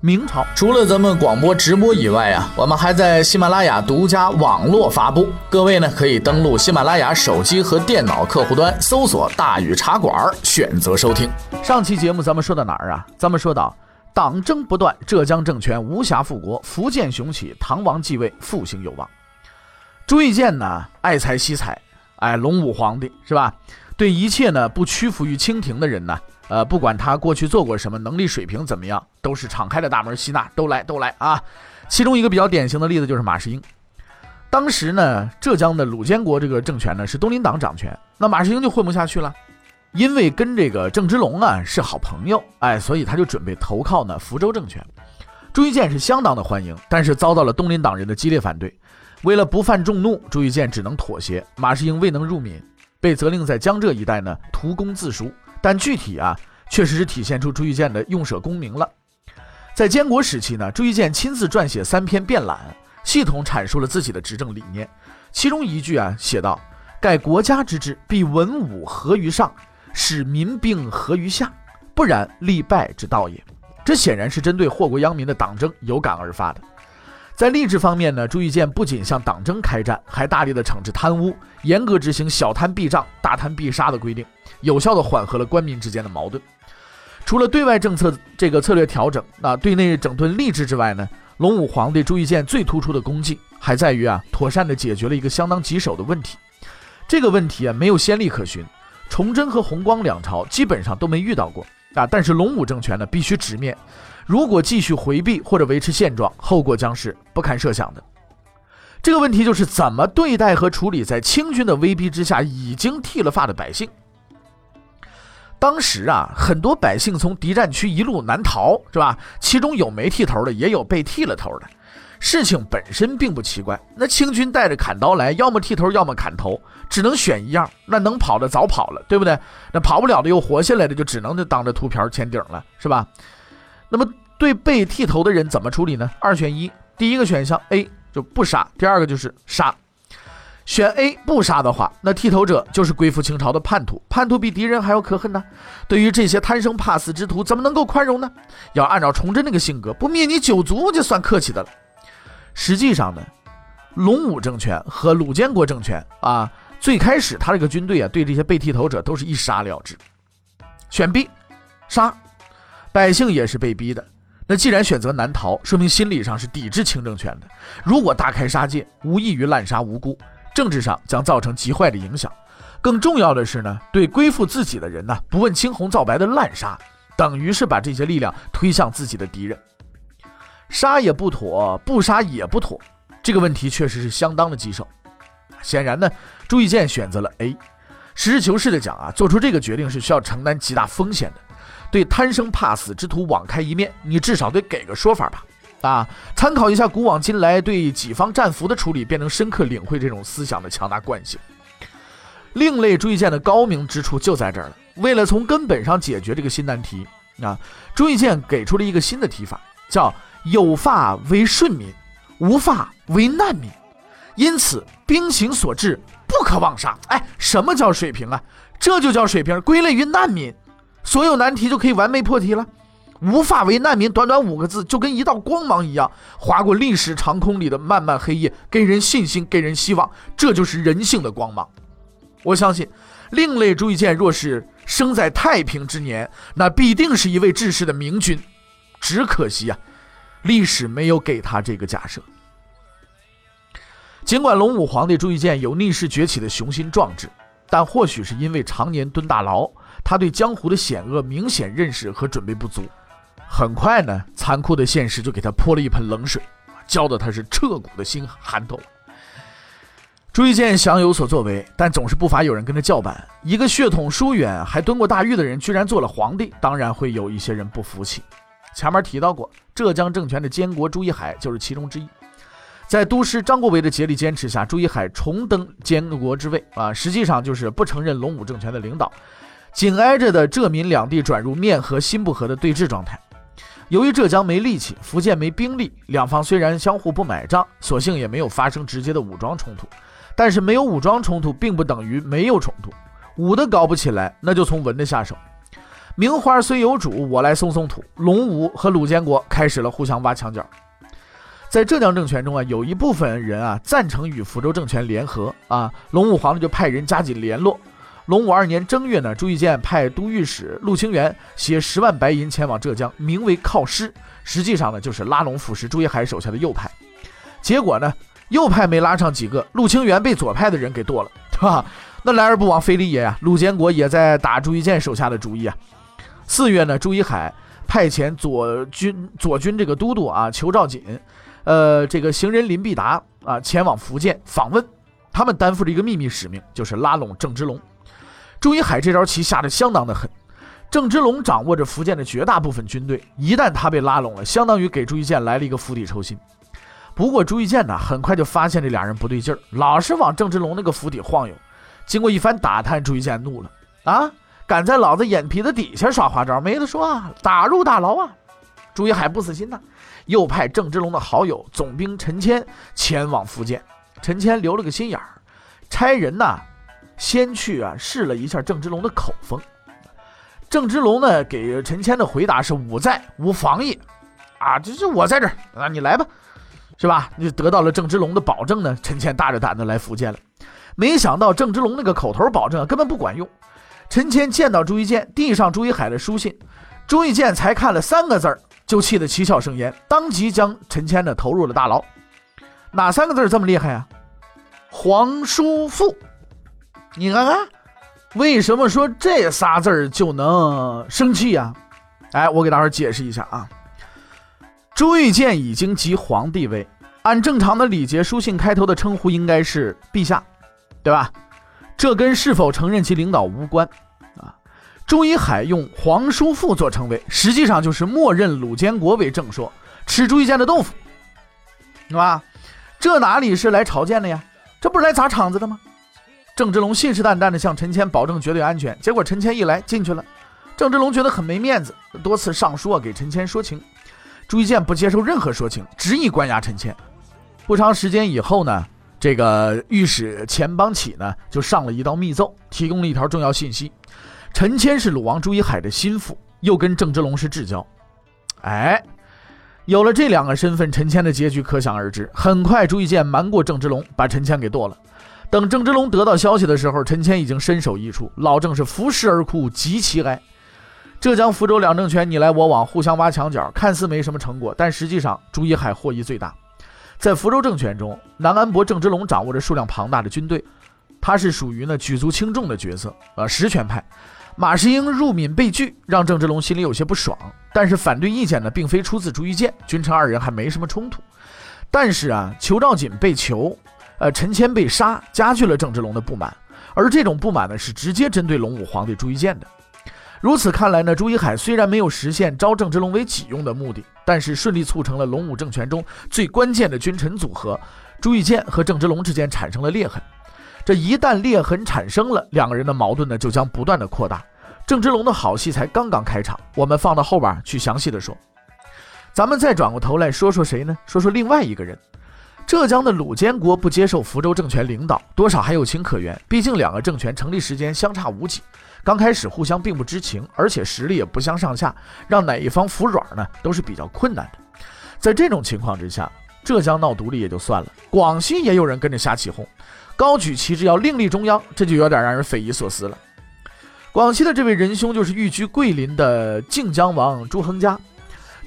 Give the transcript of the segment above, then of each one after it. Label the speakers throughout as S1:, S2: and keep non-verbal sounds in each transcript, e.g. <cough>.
S1: 明朝
S2: 除了咱们广播直播以外啊，我们还在喜马拉雅独家网络发布。各位呢可以登录喜马拉雅手机和电脑客户端，搜索“大禹茶馆”，选择收听。
S1: 上期节目咱们说到哪儿啊？咱们说到党争不断，浙江政权无暇复国，福建雄起，唐王继位，复兴有望。朱谒建呢爱才惜才，哎，隆武皇帝是吧？对一切呢不屈服于清廷的人呢？呃，不管他过去做过什么，能力水平怎么样，都是敞开的大门吸纳，都来都来啊！其中一个比较典型的例子就是马士英。当时呢，浙江的鲁监国这个政权呢是东林党掌权，那马士英就混不下去了，因为跟这个郑芝龙啊是好朋友，哎，所以他就准备投靠呢福州政权。朱谒建是相当的欢迎，但是遭到了东林党人的激烈反对。为了不犯众怒，朱谒建只能妥协，马士英未能入闽，被责令在江浙一带呢图功自赎。但具体啊，确实是体现出朱玉建的用舍功名了。在监国时期呢，朱玉建亲自撰写三篇辩览，系统阐述了自己的执政理念。其中一句啊，写道：“盖国家之治，必文武合于上，使民兵合于下，不然立败之道也。”这显然是针对祸国殃民的党争有感而发的。在吏治方面呢，朱谒建不仅向党争开战，还大力的惩治贪污，严格执行小贪必杖、大贪必杀的规定，有效的缓和了官民之间的矛盾。除了对外政策这个策略调整，那对内整顿吏治之外呢，隆武皇帝朱谒建最突出的功绩还在于啊，妥善的解决了一个相当棘手的问题。这个问题啊，没有先例可循，崇祯和弘光两朝基本上都没遇到过啊，但是隆武政权呢，必须直面。如果继续回避或者维持现状，后果将是不堪设想的。这个问题就是怎么对待和处理在清军的威逼之下已经剃了发的百姓。当时啊，很多百姓从敌占区一路南逃，是吧？其中有没剃头的，也有被剃了头的。事情本身并不奇怪。那清军带着砍刀来，要么剃头，要么砍头，只能选一样。那能跑的早跑了，对不对？那跑不了的又活下来的，就只能就当着秃瓢签顶了，是吧？那么对被剃头的人怎么处理呢？二选一，第一个选项 A 就不杀，第二个就是杀。选 A 不杀的话，那剃头者就是归附清朝的叛徒，叛徒比敌人还要可恨呢。对于这些贪生怕死之徒，怎么能够宽容呢？要按照崇祯那个性格，不灭你九族就算客气的了。实际上呢，隆武政权和鲁监国政权啊，最开始他这个军队啊，对这些被剃头者都是一杀了之。选 B，杀。百姓也是被逼的，那既然选择南逃，说明心理上是抵制清政权的。如果大开杀戒，无异于滥杀无辜，政治上将造成极坏的影响。更重要的是呢，对归附自己的人呢，不问青红皂白的滥杀，等于是把这些力量推向自己的敌人。杀也不妥，不杀也不妥，这个问题确实是相当的棘手。显然呢，朱谒建选择了 A。实事求是的讲啊，做出这个决定是需要承担极大风险的。对贪生怕死之徒网开一面，你至少得给个说法吧？啊，参考一下古往今来对己方战俘的处理，便能深刻领会这种思想的强大惯性。另类朱谒建的高明之处就在这儿了。为了从根本上解决这个新难题，啊，朱谒建给出了一个新的提法，叫有发为顺民，无发为难民。因此，兵行所至，不可妄杀。哎，什么叫水平啊？这就叫水平，归类于难民。所有难题就可以完美破题了。无法为难民，短短五个字就跟一道光芒一样，划过历史长空里的漫漫黑夜，给人信心，给人希望。这就是人性的光芒。我相信，另类朱一剑若是生在太平之年，那必定是一位治世的明君。只可惜啊，历史没有给他这个假设。尽管龙武皇帝朱一剑有逆势崛起的雄心壮志，但或许是因为常年蹲大牢。他对江湖的险恶明显认识和准备不足，很快呢，残酷的现实就给他泼了一盆冷水，浇得他是彻骨的心寒透。朱谒建想有所作为，但总是不乏有人跟他叫板。一个血统疏远、还蹲过大狱的人，居然做了皇帝，当然会有一些人不服气。前面提到过，浙江政权的监国朱一海就是其中之一。在都师张国维的竭力坚持下，朱一海重登监国之位啊，实际上就是不承认龙武政权的领导。紧挨着的浙闽两地转入面和心不和的对峙状态。由于浙江没力气，福建没兵力，两方虽然相互不买账，所幸也没有发生直接的武装冲突。但是没有武装冲突，并不等于没有冲突。武的搞不起来，那就从文的下手。名花虽有主，我来松松土。龙武和鲁建国开始了互相挖墙脚。在浙江政权中啊，有一部分人啊赞成与福州政权联合啊，龙武皇帝就派人加紧联络。隆武二年正月呢，朱谒建派都御史陆清源携十万白银前往浙江，名为犒师，实际上呢就是拉拢腐蚀朱一海手下的右派。结果呢，右派没拉上几个，陆清源被左派的人给剁了，对吧？那来而不往非礼也呀。陆监国也在打朱谒建手下的主意啊。四月呢，朱一海派遣左军左军这个都督啊裘兆锦。呃，这个行人林必达啊，前往福建访问，他们担负着一个秘密使命，就是拉拢郑芝龙。朱一海这招棋下的相当的狠，郑芝龙掌握着福建的绝大部分军队，一旦他被拉拢了，相当于给朱一建来了一个釜底抽薪。不过朱一建呢，很快就发现这俩人不对劲儿，老是往郑芝龙那个府邸晃悠。经过一番打探，朱一建怒了啊，敢在老子眼皮子底下耍花招，没得说啊，打入大牢啊！朱一海不死心呐。又派郑芝龙的好友总兵陈谦前往福建。陈谦留了个心眼儿，差人呐，先去啊试了一下郑芝龙的口风。郑芝龙呢给陈谦的回答是：“吾在，无妨也。”啊，这是我在这儿啊，你来吧，是吧？你得到了郑芝龙的保证呢，陈谦大着胆子来福建了。没想到郑芝龙那个口头保证根本不管用。陈谦见到朱一建，递上朱一海的书信，朱一建才看了三个字儿。就气得七窍生烟，当即将陈谦呢投入了大牢。哪三个字这么厉害啊？皇叔父。你看看，为什么说这仨字就能生气呀？哎，我给大伙解释一下啊。朱玉建已经即皇帝位，按正常的礼节，书信开头的称呼应该是陛下，对吧？这跟是否承认其领导无关啊。朱一海用皇叔父做称谓，实际上就是默认鲁监国为正说，吃朱一建的豆腐，是吧？这哪里是来朝见的呀？这不是来砸场子的吗？郑芝龙信誓旦旦地向陈谦保证绝对安全，结果陈谦一来进去了，郑芝龙觉得很没面子，多次上书啊给陈谦说情，朱一建不接受任何说情，执意关押陈谦。不长时间以后呢，这个御史钱邦启呢就上了一道密奏，提供了一条重要信息。陈谦是鲁王朱一海的心腹，又跟郑芝龙是至交。哎，有了这两个身份，陈谦的结局可想而知。很快，朱一建瞒过郑芝龙，把陈谦给剁了。等郑芝龙得到消息的时候，陈谦已经身首异处，老郑是伏尸而哭，极其哀。浙江、福州两政权你来我往，互相挖墙角，看似没什么成果，但实际上朱一海获益最大。在福州政权中，南安伯郑芝龙掌握着数量庞大的军队，他是属于呢举足轻重的角色，呃，实权派。马士英入闽被拒，让郑芝龙心里有些不爽。但是反对意见呢，并非出自朱一建，君臣二人还没什么冲突。但是啊，裘兆锦被囚，呃，陈谦被杀，加剧了郑芝龙的不满。而这种不满呢，是直接针对龙武皇帝朱一建的。如此看来呢，朱一海虽然没有实现招郑芝龙为己用的目的，但是顺利促成了龙武政权中最关键的君臣组合。朱一建和郑芝龙之间产生了裂痕。这一旦裂痕产生了，两个人的矛盾呢就将不断的扩大。郑芝龙的好戏才刚刚开场，我们放到后边去详细的说。咱们再转过头来说说谁呢？说说另外一个人。浙江的鲁监国不接受福州政权领导，多少还有情可原。毕竟两个政权成立时间相差无几，刚开始互相并不知情，而且实力也不相上下，让哪一方服软呢，都是比较困难的。在这种情况之下，浙江闹独立也就算了，广西也有人跟着瞎起哄。高举旗帜要另立中央，这就有点让人匪夷所思了。广西的这位仁兄就是寓居桂林的靖江王朱亨嘉。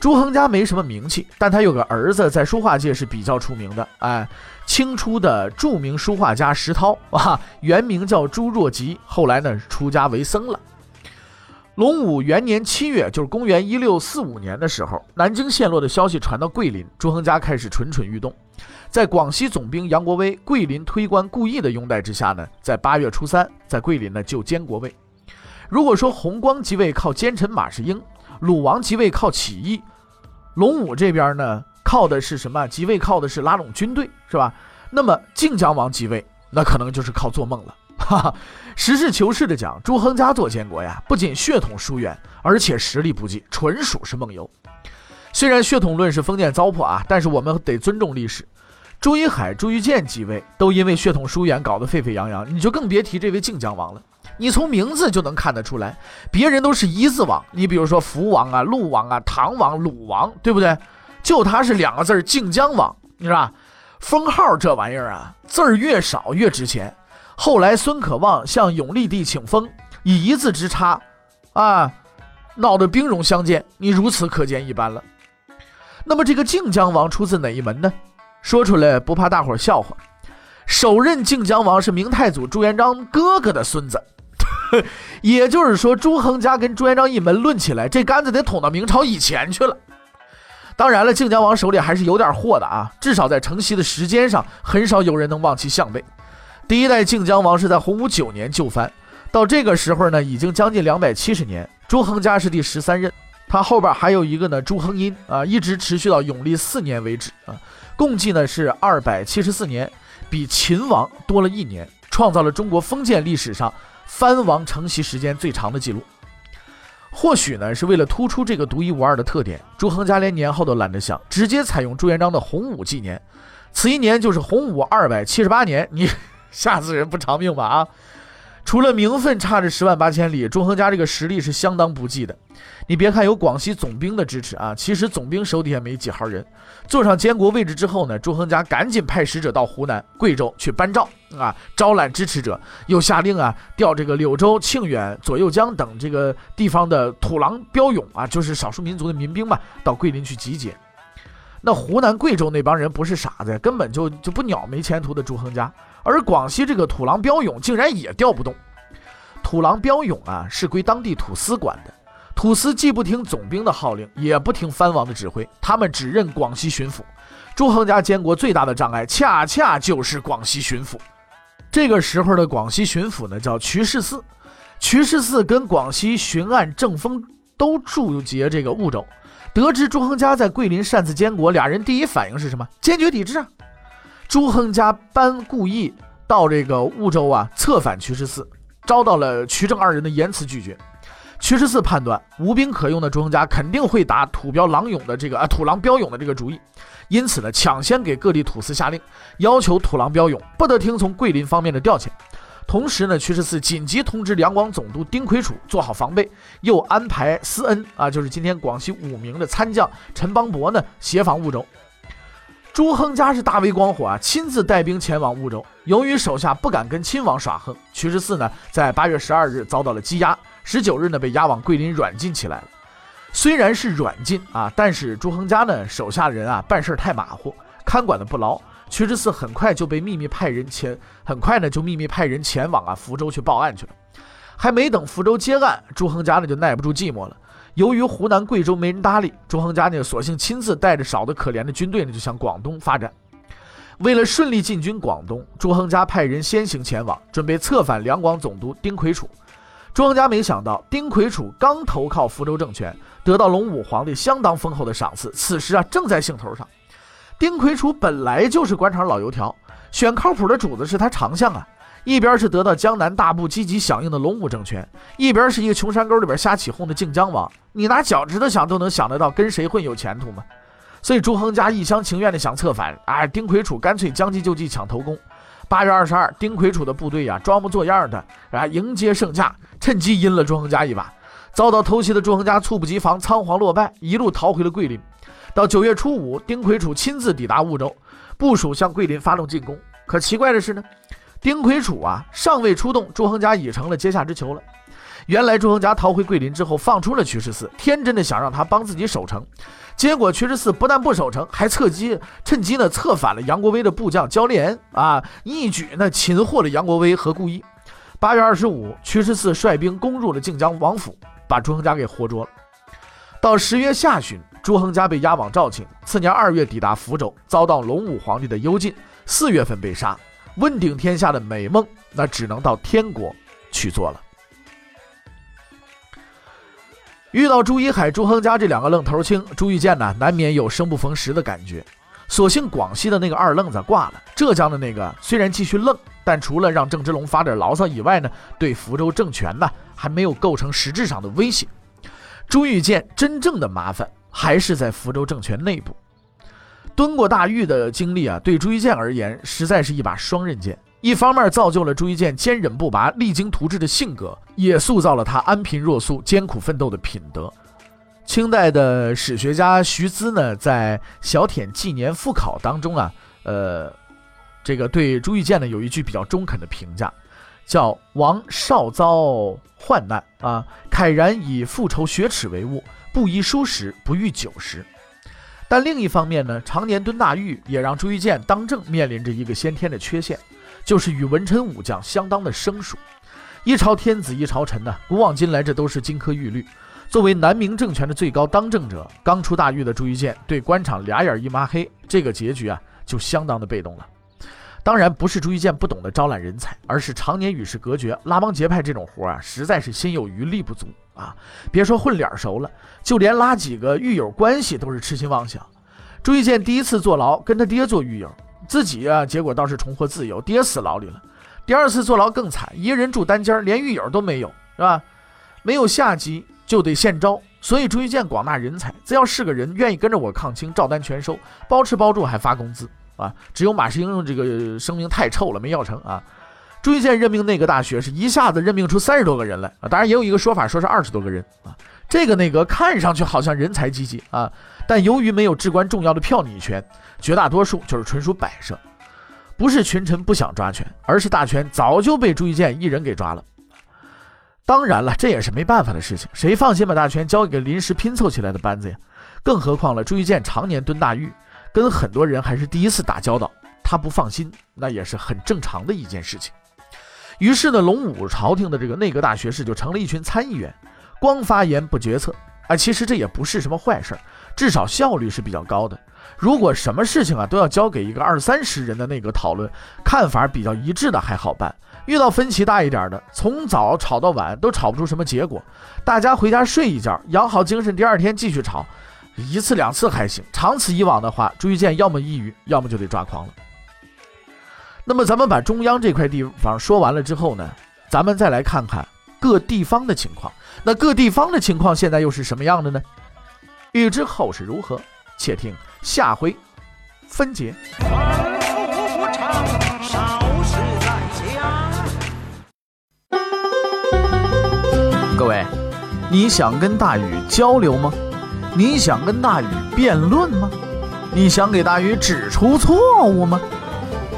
S1: 朱亨家没什么名气，但他有个儿子在书画界是比较出名的。哎，清初的著名书画家石涛啊，原名叫朱若吉，后来呢出家为僧了。隆武元年七月，就是公元一六四五年的时候，南京陷落的消息传到桂林，朱亨家开始蠢蠢欲动。在广西总兵杨国威、桂林推官顾毅的拥戴之下呢，在八月初三，在桂林呢就监国位。如果说弘光即位靠奸臣马士英，鲁王即位靠起义，龙武这边呢，靠的是什么？即位靠的是拉拢军队，是吧？那么靖江王即位，那可能就是靠做梦了。哈哈，实事求是的讲，朱亨嘉做监国呀，不仅血统疏远，而且实力不济，纯属是梦游。虽然血统论是封建糟粕啊，但是我们得尊重历史。朱一海、朱玉建即位，都因为血统疏远搞得沸沸扬扬，你就更别提这位靖江王了。你从名字就能看得出来，别人都是一字王，你比如说福王啊、陆王啊、唐王、鲁王，对不对？就他是两个字儿靖江王，你知道吧？封号这玩意儿啊，字儿越少越值钱。后来孙可望向永历帝请封，以一字之差，啊，闹得兵戎相见，你如此可见一斑了。那么这个靖江王出自哪一门呢？说出来不怕大伙儿笑话，首任靖江王是明太祖朱元璋哥哥的孙子，<laughs> 也就是说朱恒嘉跟朱元璋一门论起来，这杆子得捅到明朝以前去了。当然了，靖江王手里还是有点货的啊，至少在承袭的时间上，很少有人能望其项背。第一代靖江王是在洪武九年就藩，到这个时候呢，已经将近两百七十年。朱恒嘉是第十三任，他后边还有一个呢，朱恒殷啊，一直持续到永历四年为止啊。共计呢是二百七十四年，比秦王多了一年，创造了中国封建历史上藩王承袭时间最长的记录。或许呢是为了突出这个独一无二的特点，朱恒家连年号都懒得想，直接采用朱元璋的洪武纪年，此一年就是洪武二百七十八年。你 <laughs> 吓死人不偿命吧啊！除了名分差着十万八千里，朱亨嘉这个实力是相当不济的。你别看有广西总兵的支持啊，其实总兵手底下没几号人。坐上监国位置之后呢，朱亨嘉赶紧派使者到湖南、贵州去颁诏啊，招揽支持者，又下令啊，调这个柳州、庆远、左右江等这个地方的土狼标勇啊，就是少数民族的民兵嘛，到桂林去集结。那湖南、贵州那帮人不是傻子，根本就就不鸟没前途的朱亨嘉。而广西这个土狼标勇竟然也调不动。土狼标勇啊，是归当地土司管的。土司既不听总兵的号令，也不听藩王的指挥，他们只认广西巡抚。朱亨嘉监国最大的障碍，恰恰就是广西巡抚。这个时候的广西巡抚呢，叫瞿世嗣。瞿世嗣跟广西巡按郑丰都驻节这个婺州，得知朱亨嘉在桂林擅自监国，俩人第一反应是什么？坚决抵制啊！朱亨嘉班故意到这个婺州啊，策反瞿十四，遭到了瞿正二人的严词拒绝。瞿十四判断无兵可用的朱亨家肯定会打土标狼勇的这个啊土狼标勇的这个主意，因此呢，抢先给各地土司下令，要求土狼标勇不得听从桂林方面的调遣。同时呢，瞿十四紧急通知两广总督丁魁楚做好防备，又安排思恩啊，就是今天广西武鸣的参将陈邦伯呢协防婺州。朱亨嘉是大为光火啊，亲自带兵前往婺州。由于手下不敢跟亲王耍横，瞿十四呢在八月十二日遭到了羁押。十九日呢，被押往桂林软禁起来了。虽然是软禁啊，但是朱亨嘉呢手下人啊办事太马虎，看管的不牢。屈之四很快就被秘密派人前，很快呢就秘密派人前往啊福州去报案去了。还没等福州接案，朱亨嘉呢就耐不住寂寞了。由于湖南、贵州没人搭理，朱亨嘉呢索性亲自带着少得可怜的军队呢就向广东发展。为了顺利进军广东，朱亨嘉派人先行前往，准备策反两广总督丁魁楚。朱亨嘉没想到，丁魁楚刚投靠福州政权，得到隆武皇帝相当丰厚的赏赐，此时啊正在兴头上。丁魁楚本来就是官场老油条，选靠谱的主子是他长项啊。一边是得到江南大部积极响应的龙武政权，一边是一个穷山沟里边瞎起哄的靖江王，你拿脚趾头想都能想得到跟谁混有前途吗？所以朱亨嘉一厢情愿的想策反，哎，丁魁楚干脆将计就计抢头功。八月二十二，丁魁楚的部队呀，装模作样的啊迎接圣驾，趁机阴了朱亨嘉一把。遭到偷袭的朱亨嘉猝不及防，仓皇落败，一路逃回了桂林。到九月初五，丁魁楚亲自抵达婺州，部署向桂林发动进攻。可奇怪的是呢，丁魁楚啊尚未出动，朱亨嘉已成了阶下之囚了。原来朱亨嘉逃回桂林之后，放出了瞿十四，天真的想让他帮自己守城。结果瞿十四不但不守城，还侧机趁机呢策反了杨国威的部将焦连啊，一举呢擒获了杨国威和顾一。八月二十五，瞿十四率兵攻入了靖江王府，把朱亨嘉给活捉了。到十月下旬，朱亨嘉被押往肇庆，次年二月抵达福州，遭到隆武皇帝的幽禁，四月份被杀。问鼎天下的美梦，那只能到天国去做了。遇到朱一海、朱亨嘉这两个愣头青，朱玉建呢难免有生不逢时的感觉。所幸广西的那个二愣子挂了，浙江的那个虽然继续愣，但除了让郑芝龙发点牢骚以外呢，对福州政权呢还没有构成实质上的威胁。朱玉建真正的麻烦还是在福州政权内部。蹲过大狱的经历啊，对朱玉建而言实在是一把双刃剑。一方面造就了朱一建坚忍不拔、励精图治的性格，也塑造了他安贫若素、艰苦奋斗的品德。清代的史学家徐滋呢，在《小舔纪年复考》当中啊，呃，这个对朱玉建呢有一句比较中肯的评价，叫“王少遭患难啊，慨然以复仇雪耻为务，不宜疏食，不遇酒食。”但另一方面呢，常年蹲大狱，也让朱玉建当政面临着一个先天的缺陷。就是与文臣武将相当的生疏，一朝天子一朝臣呢，古往今来这都是金科玉律。作为南明政权的最高当政者，刚出大狱的朱一建对官场俩眼一抹黑，这个结局啊就相当的被动了。当然不是朱一建不懂得招揽人才，而是常年与世隔绝，拉帮结派这种活啊，实在是心有余力不足啊。别说混脸熟了，就连拉几个狱友关系都是痴心妄想。朱一建第一次坐牢，跟他爹做狱友。自己啊，结果倒是重获自由，爹死牢里了。第二次坐牢更惨，一个人住单间，连狱友都没有，是吧？没有下级就得现招，所以朱一建广纳人才，只要是个人愿意跟着我抗清，照单全收，包吃包住还发工资啊。只有马世英这个声名太臭了，没要成啊。朱一建任命内阁大学是一下子任命出三十多个人来啊，当然也有一个说法说是二十多个人啊。这个内阁看上去好像人才济济啊，但由于没有至关重要的票拟权。绝大多数就是纯属摆设，不是群臣不想抓权，而是大权早就被朱一建一人给抓了。当然了，这也是没办法的事情，谁放心把大权交给临时拼凑起来的班子呀？更何况了，朱一建常年蹲大狱，跟很多人还是第一次打交道，他不放心，那也是很正常的一件事情。于是呢，龙武朝廷的这个内阁大学士就成了一群参议员，光发言不决策。啊，其实这也不是什么坏事，至少效率是比较高的。如果什么事情啊都要交给一个二三十人的内阁讨论，看法比较一致的还好办。遇到分歧大一点的，从早吵到晚都吵不出什么结果，大家回家睡一觉，养好精神，第二天继续吵，一次两次还行，长此以往的话，朱一建要么抑郁，要么就得抓狂了。那么咱们把中央这块地方说完了之后呢，咱们再来看看各地方的情况。那各地方的情况现在又是什么样的呢？欲知后事如何？且听下回分解。各位，你想跟大禹交流吗？你想跟大禹辩论吗？你想给大禹指出错误吗？